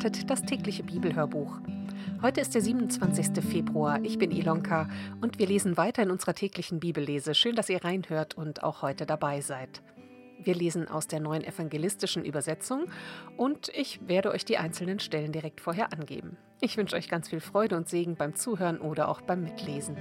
Erwartet, das tägliche Bibelhörbuch. Heute ist der 27. Februar. Ich bin Ilonka und wir lesen weiter in unserer täglichen Bibellese. Schön, dass ihr reinhört und auch heute dabei seid. Wir lesen aus der neuen evangelistischen Übersetzung und ich werde euch die einzelnen Stellen direkt vorher angeben. Ich wünsche euch ganz viel Freude und Segen beim Zuhören oder auch beim Mitlesen.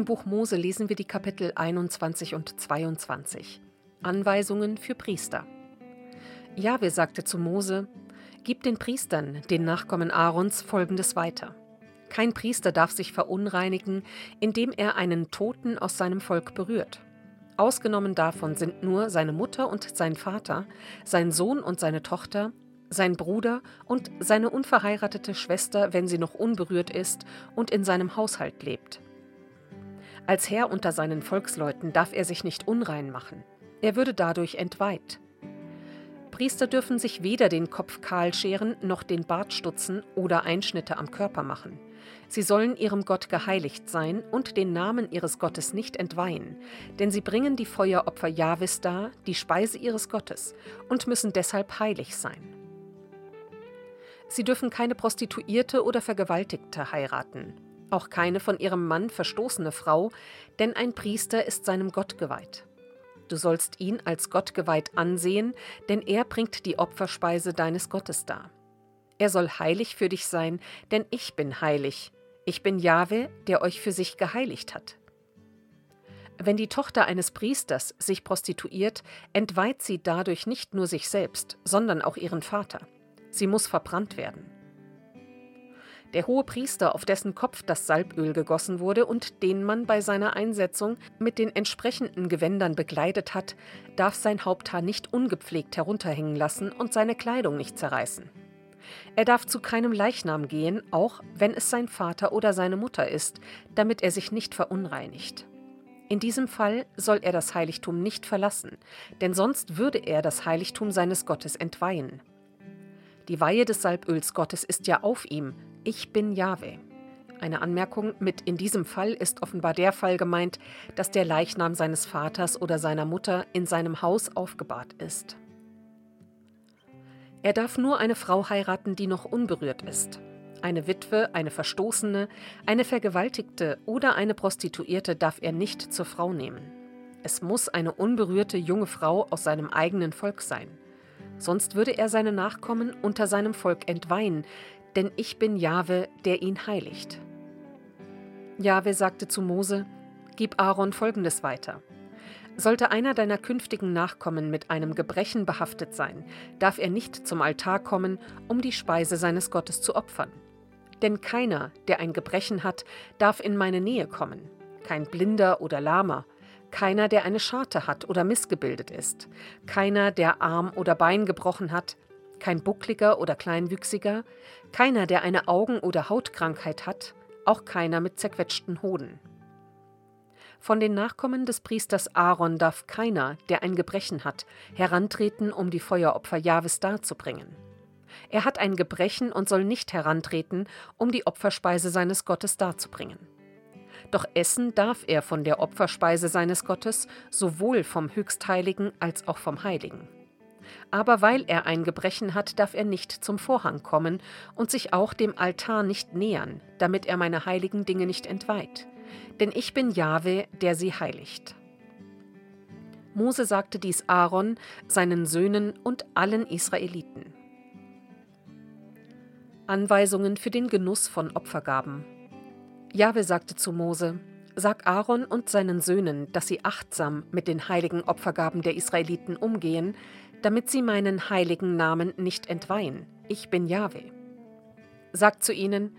Dritten Buch Mose lesen wir die Kapitel 21 und 22. Anweisungen für Priester. Jahwe sagte zu Mose: Gib den Priestern, den Nachkommen Aarons, folgendes weiter. Kein Priester darf sich verunreinigen, indem er einen Toten aus seinem Volk berührt. Ausgenommen davon sind nur seine Mutter und sein Vater, sein Sohn und seine Tochter, sein Bruder und seine unverheiratete Schwester, wenn sie noch unberührt ist und in seinem Haushalt lebt. Als Herr unter seinen Volksleuten darf er sich nicht unrein machen. Er würde dadurch entweiht. Priester dürfen sich weder den Kopf kahl scheren noch den Bart stutzen oder Einschnitte am Körper machen. Sie sollen ihrem Gott geheiligt sein und den Namen ihres Gottes nicht entweihen, denn sie bringen die Feueropfer Jahwes dar, die Speise ihres Gottes, und müssen deshalb heilig sein. Sie dürfen keine Prostituierte oder Vergewaltigte heiraten, auch keine von ihrem Mann verstoßene Frau, denn ein Priester ist seinem Gott geweiht. Du sollst ihn als Gott geweiht ansehen, denn er bringt die Opferspeise deines Gottes dar. Er soll heilig für dich sein, denn ich bin heilig. Ich bin Jahwe, der euch für sich geheiligt hat. Wenn die Tochter eines Priesters sich prostituiert, entweiht sie dadurch nicht nur sich selbst, sondern auch ihren Vater. Sie muss verbrannt werden. Der hohe Priester, auf dessen Kopf das Salböl gegossen wurde und den man bei seiner Einsetzung mit den entsprechenden Gewändern begleitet hat, darf sein Haupthaar nicht ungepflegt herunterhängen lassen und seine Kleidung nicht zerreißen. Er darf zu keinem Leichnam gehen, auch wenn es sein Vater oder seine Mutter ist, damit er sich nicht verunreinigt. In diesem Fall soll er das Heiligtum nicht verlassen, denn sonst würde er das Heiligtum seines Gottes entweihen. Die Weihe des Salböls Gottes ist ja auf ihm, ich bin Jahwe. Eine Anmerkung mit in diesem Fall ist offenbar der Fall gemeint, dass der Leichnam seines Vaters oder seiner Mutter in seinem Haus aufgebahrt ist. Er darf nur eine Frau heiraten, die noch unberührt ist. Eine Witwe, eine Verstoßene, eine Vergewaltigte oder eine Prostituierte darf er nicht zur Frau nehmen. Es muss eine unberührte junge Frau aus seinem eigenen Volk sein. Sonst würde er seine Nachkommen unter seinem Volk entweihen, denn ich bin Jahwe, der ihn heiligt. Jahwe sagte zu Mose: Gib Aaron folgendes weiter. Sollte einer deiner künftigen Nachkommen mit einem Gebrechen behaftet sein, darf er nicht zum Altar kommen, um die Speise seines Gottes zu opfern. Denn keiner, der ein Gebrechen hat, darf in meine Nähe kommen, kein Blinder oder Lahmer, keiner, der eine Scharte hat oder missgebildet ist, keiner, der Arm oder Bein gebrochen hat, kein Buckliger oder Kleinwüchsiger, keiner, der eine Augen- oder Hautkrankheit hat, auch keiner mit zerquetschten Hoden. Von den Nachkommen des Priesters Aaron darf keiner, der ein Gebrechen hat, herantreten, um die Feueropfer Jahwes darzubringen. Er hat ein Gebrechen und soll nicht herantreten, um die Opferspeise seines Gottes darzubringen. Doch essen darf er von der Opferspeise seines Gottes, sowohl vom Höchstheiligen als auch vom Heiligen. Aber weil er ein Gebrechen hat, darf er nicht zum Vorhang kommen und sich auch dem Altar nicht nähern, damit er meine heiligen Dinge nicht entweiht. Denn ich bin Jahwe, der sie heiligt. Mose sagte dies Aaron, seinen Söhnen und allen Israeliten. Anweisungen für den Genuss von Opfergaben. Jahwe sagte zu Mose: Sag Aaron und seinen Söhnen, dass sie achtsam mit den heiligen Opfergaben der Israeliten umgehen, damit sie meinen heiligen Namen nicht entweihen. Ich bin Jahwe. Sagt zu ihnen,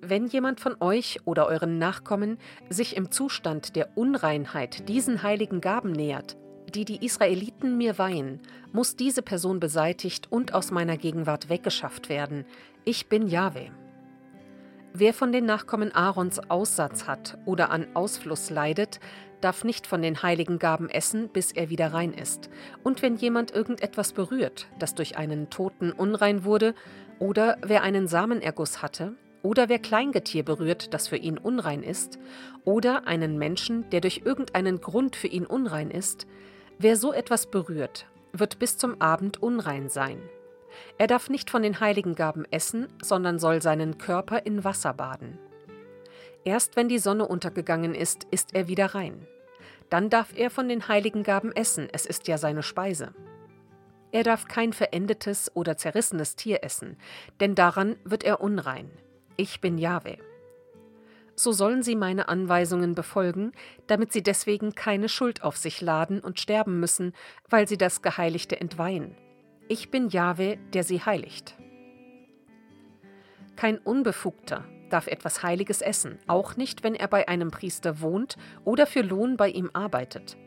wenn jemand von euch oder euren Nachkommen sich im Zustand der Unreinheit diesen heiligen Gaben nähert, die die Israeliten mir weihen, muss diese Person beseitigt und aus meiner Gegenwart weggeschafft werden. Ich bin Jahwe. Wer von den Nachkommen Aarons Aussatz hat oder an Ausfluss leidet, darf nicht von den heiligen Gaben essen, bis er wieder rein ist. Und wenn jemand irgendetwas berührt, das durch einen Toten unrein wurde, oder wer einen Samenerguss hatte, oder wer Kleingetier berührt, das für ihn unrein ist, oder einen Menschen, der durch irgendeinen Grund für ihn unrein ist, wer so etwas berührt, wird bis zum Abend unrein sein. Er darf nicht von den heiligen Gaben essen, sondern soll seinen Körper in Wasser baden. Erst wenn die Sonne untergegangen ist, ist er wieder rein. Dann darf er von den heiligen Gaben essen, es ist ja seine Speise. Er darf kein verendetes oder zerrissenes Tier essen, denn daran wird er unrein. Ich bin Jahwe. So sollen sie meine Anweisungen befolgen, damit sie deswegen keine Schuld auf sich laden und sterben müssen, weil sie das Geheiligte entweihen. Ich bin Jahwe, der sie heiligt. Kein Unbefugter darf etwas Heiliges essen, auch nicht, wenn er bei einem Priester wohnt oder für Lohn bei ihm arbeitet.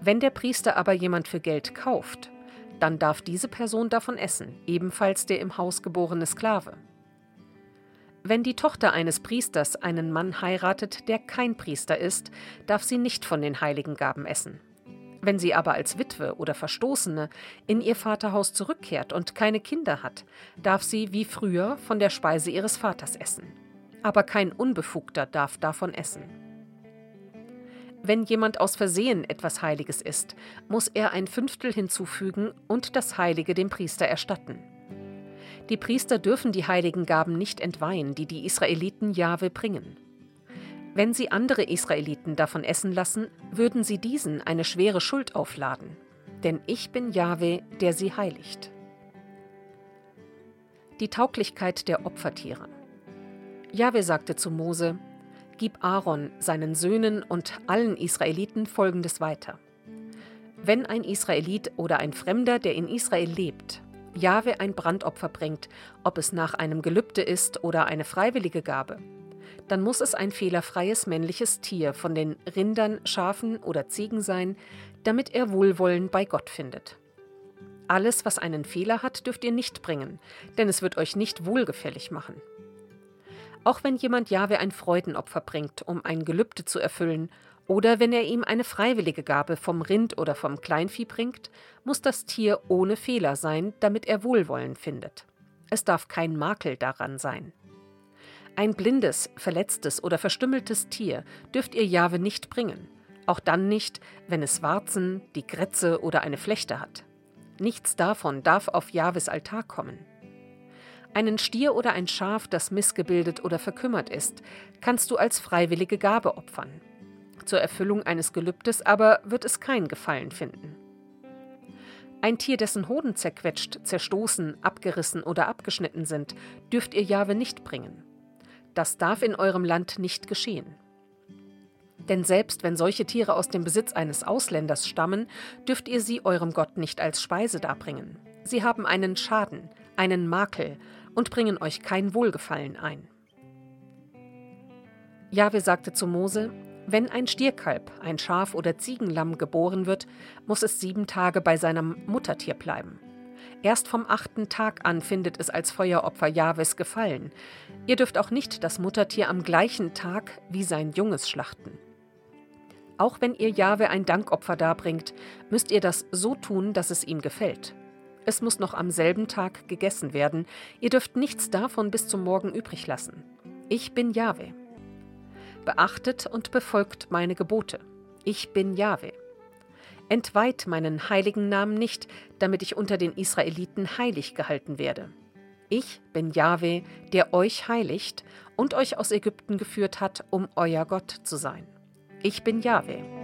Wenn der Priester aber jemand für Geld kauft, dann darf diese Person davon essen, ebenfalls der im Haus geborene Sklave. Wenn die Tochter eines Priesters einen Mann heiratet, der kein Priester ist, darf sie nicht von den heiligen Gaben essen. Wenn sie aber als Witwe oder Verstoßene in ihr Vaterhaus zurückkehrt und keine Kinder hat, darf sie wie früher von der Speise ihres Vaters essen. Aber kein Unbefugter darf davon essen. Wenn jemand aus Versehen etwas Heiliges isst, muss er ein Fünftel hinzufügen und das Heilige dem Priester erstatten. Die Priester dürfen die heiligen Gaben nicht entweihen, die die Israeliten Jahwe bringen. Wenn sie andere Israeliten davon essen lassen, würden sie diesen eine schwere Schuld aufladen. Denn ich bin Jahwe, der sie heiligt. Die Tauglichkeit der Opfertiere. Jahwe sagte zu Mose: Gib Aaron, seinen Söhnen und allen Israeliten folgendes weiter. Wenn ein Israelit oder ein Fremder, der in Israel lebt, Jahwe ein Brandopfer bringt, ob es nach einem Gelübde ist oder eine freiwillige Gabe, dann muss es ein fehlerfreies männliches Tier von den Rindern, Schafen oder Ziegen sein, damit er Wohlwollen bei Gott findet. Alles, was einen Fehler hat, dürft ihr nicht bringen, denn es wird euch nicht wohlgefällig machen. Auch wenn jemand Jahwe ein Freudenopfer bringt, um ein Gelübde zu erfüllen, oder wenn er ihm eine freiwillige Gabe vom Rind oder vom Kleinvieh bringt, muss das Tier ohne Fehler sein, damit er Wohlwollen findet. Es darf kein Makel daran sein. Ein blindes, verletztes oder verstümmeltes Tier dürft ihr Jahwe nicht bringen, auch dann nicht, wenn es Warzen, die Grätze oder eine Flechte hat. Nichts davon darf auf Jahwes Altar kommen. Einen Stier oder ein Schaf, das missgebildet oder verkümmert ist, kannst du als freiwillige Gabe opfern. Zur Erfüllung eines Gelübdes aber wird es kein Gefallen finden. Ein Tier, dessen Hoden zerquetscht, zerstoßen, abgerissen oder abgeschnitten sind, dürft ihr Jahwe nicht bringen. Das darf in eurem Land nicht geschehen. Denn selbst wenn solche Tiere aus dem Besitz eines Ausländers stammen, dürft ihr sie eurem Gott nicht als Speise darbringen. Sie haben einen Schaden, einen Makel und bringen euch kein Wohlgefallen ein. Jahwe sagte zu Mose: Wenn ein Stierkalb, ein Schaf oder Ziegenlamm geboren wird, muss es sieben Tage bei seinem Muttertier bleiben. Erst vom achten Tag an findet es als Feueropfer Jahwes gefallen. Ihr dürft auch nicht das Muttertier am gleichen Tag wie sein Junges schlachten. Auch wenn ihr Jahwe ein Dankopfer darbringt, müsst ihr das so tun, dass es ihm gefällt. Es muss noch am selben Tag gegessen werden. Ihr dürft nichts davon bis zum Morgen übrig lassen. Ich bin Jahwe. Beachtet und befolgt meine Gebote. Ich bin Jahwe. Entweiht meinen heiligen Namen nicht, damit ich unter den Israeliten heilig gehalten werde. Ich bin Jahwe, der euch heiligt und euch aus Ägypten geführt hat, um euer Gott zu sein. Ich bin Jahwe.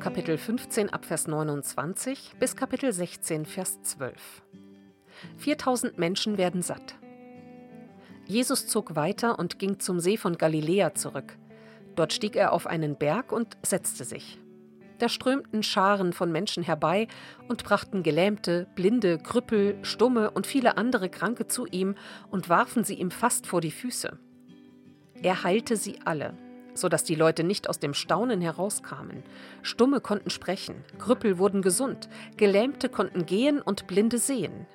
Kapitel 15 Abvers 29 bis Kapitel 16 Vers 12. 4000 Menschen werden satt. Jesus zog weiter und ging zum See von Galiläa zurück. Dort stieg er auf einen Berg und setzte sich. Da strömten Scharen von Menschen herbei und brachten Gelähmte, Blinde, Krüppel, Stumme und viele andere Kranke zu ihm und warfen sie ihm fast vor die Füße. Er heilte sie alle, sodass die Leute nicht aus dem Staunen herauskamen. Stumme konnten sprechen, Krüppel wurden gesund, Gelähmte konnten gehen und Blinde sehen.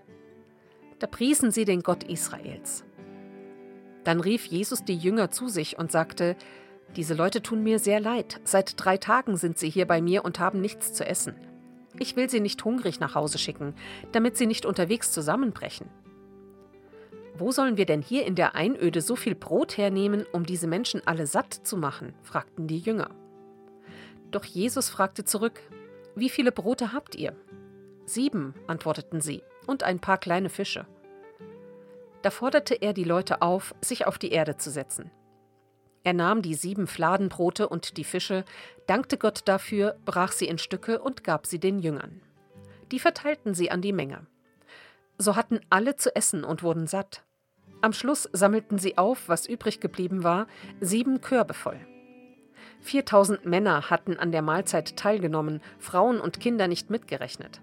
Da priesen sie den Gott Israels. Dann rief Jesus die Jünger zu sich und sagte, Diese Leute tun mir sehr leid, seit drei Tagen sind sie hier bei mir und haben nichts zu essen. Ich will sie nicht hungrig nach Hause schicken, damit sie nicht unterwegs zusammenbrechen. Wo sollen wir denn hier in der Einöde so viel Brot hernehmen, um diese Menschen alle satt zu machen? fragten die Jünger. Doch Jesus fragte zurück, Wie viele Brote habt ihr? Sieben, antworteten sie, und ein paar kleine Fische. Da forderte er die Leute auf, sich auf die Erde zu setzen. Er nahm die sieben Fladenbrote und die Fische, dankte Gott dafür, brach sie in Stücke und gab sie den Jüngern. Die verteilten sie an die Menge. So hatten alle zu essen und wurden satt. Am Schluss sammelten sie auf, was übrig geblieben war, sieben Körbe voll. 4000 Männer hatten an der Mahlzeit teilgenommen, Frauen und Kinder nicht mitgerechnet.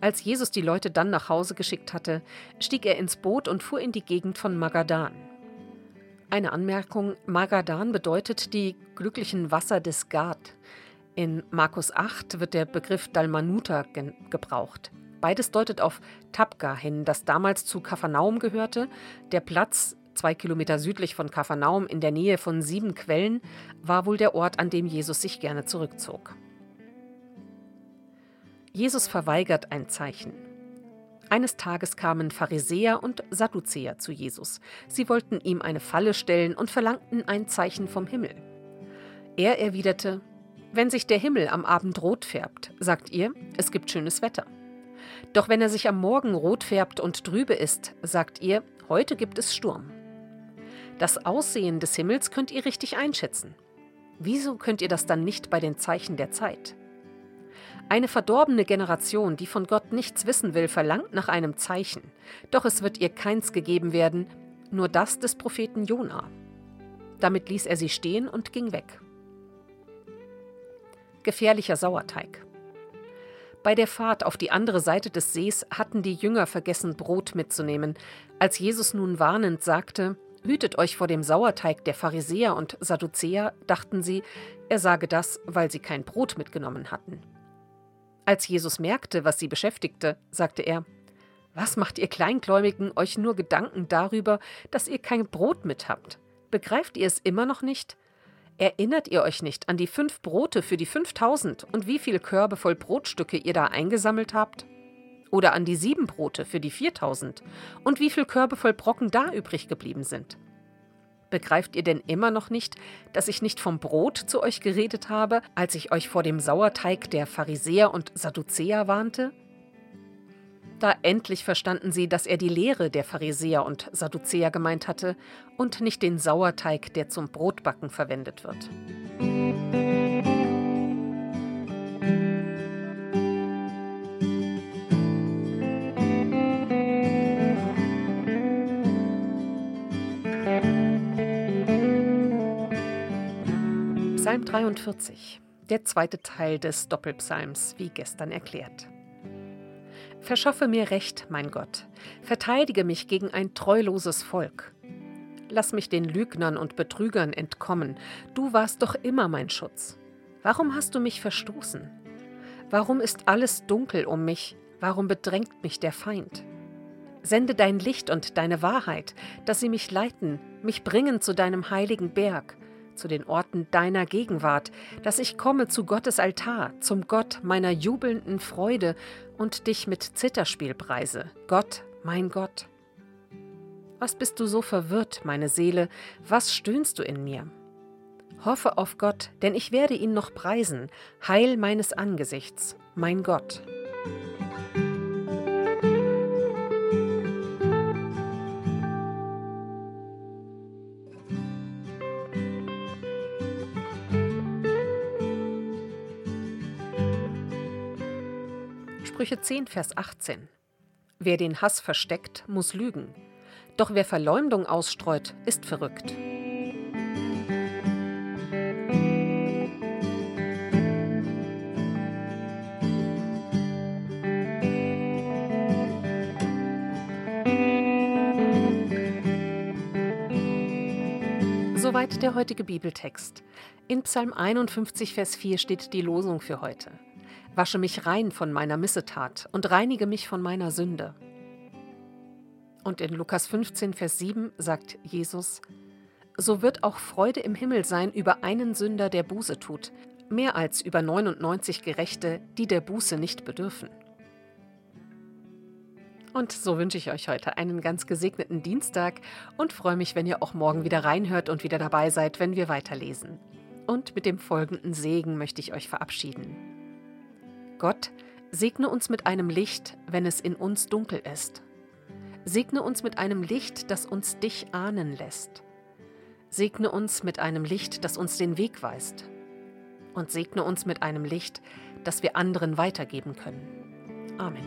Als Jesus die Leute dann nach Hause geschickt hatte, stieg er ins Boot und fuhr in die Gegend von Magadan. Eine Anmerkung: Magadan bedeutet die glücklichen Wasser des Gad. In Markus 8 wird der Begriff Dalmanuta ge gebraucht. Beides deutet auf Tabga hin, das damals zu Kapharnaum gehörte. Der Platz, zwei Kilometer südlich von Kapharnaum in der Nähe von sieben Quellen, war wohl der Ort, an dem Jesus sich gerne zurückzog. Jesus verweigert ein Zeichen. Eines Tages kamen Pharisäer und Sadduzäer zu Jesus. Sie wollten ihm eine Falle stellen und verlangten ein Zeichen vom Himmel. Er erwiderte, Wenn sich der Himmel am Abend rot färbt, sagt ihr, es gibt schönes Wetter. Doch wenn er sich am Morgen rot färbt und trübe ist, sagt ihr, heute gibt es Sturm. Das Aussehen des Himmels könnt ihr richtig einschätzen. Wieso könnt ihr das dann nicht bei den Zeichen der Zeit? Eine verdorbene Generation, die von Gott nichts wissen will, verlangt nach einem Zeichen, doch es wird ihr keins gegeben werden, nur das des Propheten Jona. Damit ließ er sie stehen und ging weg. Gefährlicher Sauerteig. Bei der Fahrt auf die andere Seite des Sees hatten die Jünger vergessen, Brot mitzunehmen. Als Jesus nun warnend sagte, Hütet euch vor dem Sauerteig der Pharisäer und Sadduzäer, dachten sie, er sage das, weil sie kein Brot mitgenommen hatten. Als Jesus merkte, was sie beschäftigte, sagte er, Was macht ihr Kleingläubigen euch nur Gedanken darüber, dass ihr kein Brot mit habt? Begreift ihr es immer noch nicht? Erinnert ihr euch nicht an die fünf Brote für die 5000 und wie viele Körbe voll Brotstücke ihr da eingesammelt habt? Oder an die sieben Brote für die 4000 und wie viele Körbe voll Brocken da übrig geblieben sind? Begreift ihr denn immer noch nicht, dass ich nicht vom Brot zu euch geredet habe, als ich euch vor dem Sauerteig der Pharisäer und Sadduzäer warnte? Da endlich verstanden sie, dass er die Lehre der Pharisäer und Sadduzäer gemeint hatte und nicht den Sauerteig, der zum Brotbacken verwendet wird. Psalm 43, der zweite Teil des Doppelpsalms, wie gestern erklärt. Verschaffe mir Recht, mein Gott, verteidige mich gegen ein treuloses Volk. Lass mich den Lügnern und Betrügern entkommen, du warst doch immer mein Schutz. Warum hast du mich verstoßen? Warum ist alles dunkel um mich? Warum bedrängt mich der Feind? Sende dein Licht und deine Wahrheit, dass sie mich leiten, mich bringen zu deinem heiligen Berg, zu den Orten deiner Gegenwart, dass ich komme zu Gottes Altar, zum Gott meiner jubelnden Freude und dich mit Zitterspiel preise. Gott, mein Gott. Was bist du so verwirrt, meine Seele? Was stöhnst du in mir? Hoffe auf Gott, denn ich werde ihn noch preisen, Heil meines Angesichts, mein Gott. Sprüche 10, Vers 18. Wer den Hass versteckt, muss lügen. Doch wer Verleumdung ausstreut, ist verrückt. Soweit der heutige Bibeltext. In Psalm 51, Vers 4 steht die Losung für heute. Wasche mich rein von meiner Missetat und reinige mich von meiner Sünde. Und in Lukas 15, Vers 7 sagt Jesus, So wird auch Freude im Himmel sein über einen Sünder, der Buße tut, mehr als über 99 Gerechte, die der Buße nicht bedürfen. Und so wünsche ich euch heute einen ganz gesegneten Dienstag und freue mich, wenn ihr auch morgen wieder reinhört und wieder dabei seid, wenn wir weiterlesen. Und mit dem folgenden Segen möchte ich euch verabschieden. Gott, segne uns mit einem Licht, wenn es in uns dunkel ist. Segne uns mit einem Licht, das uns dich ahnen lässt. Segne uns mit einem Licht, das uns den Weg weist. Und segne uns mit einem Licht, das wir anderen weitergeben können. Amen.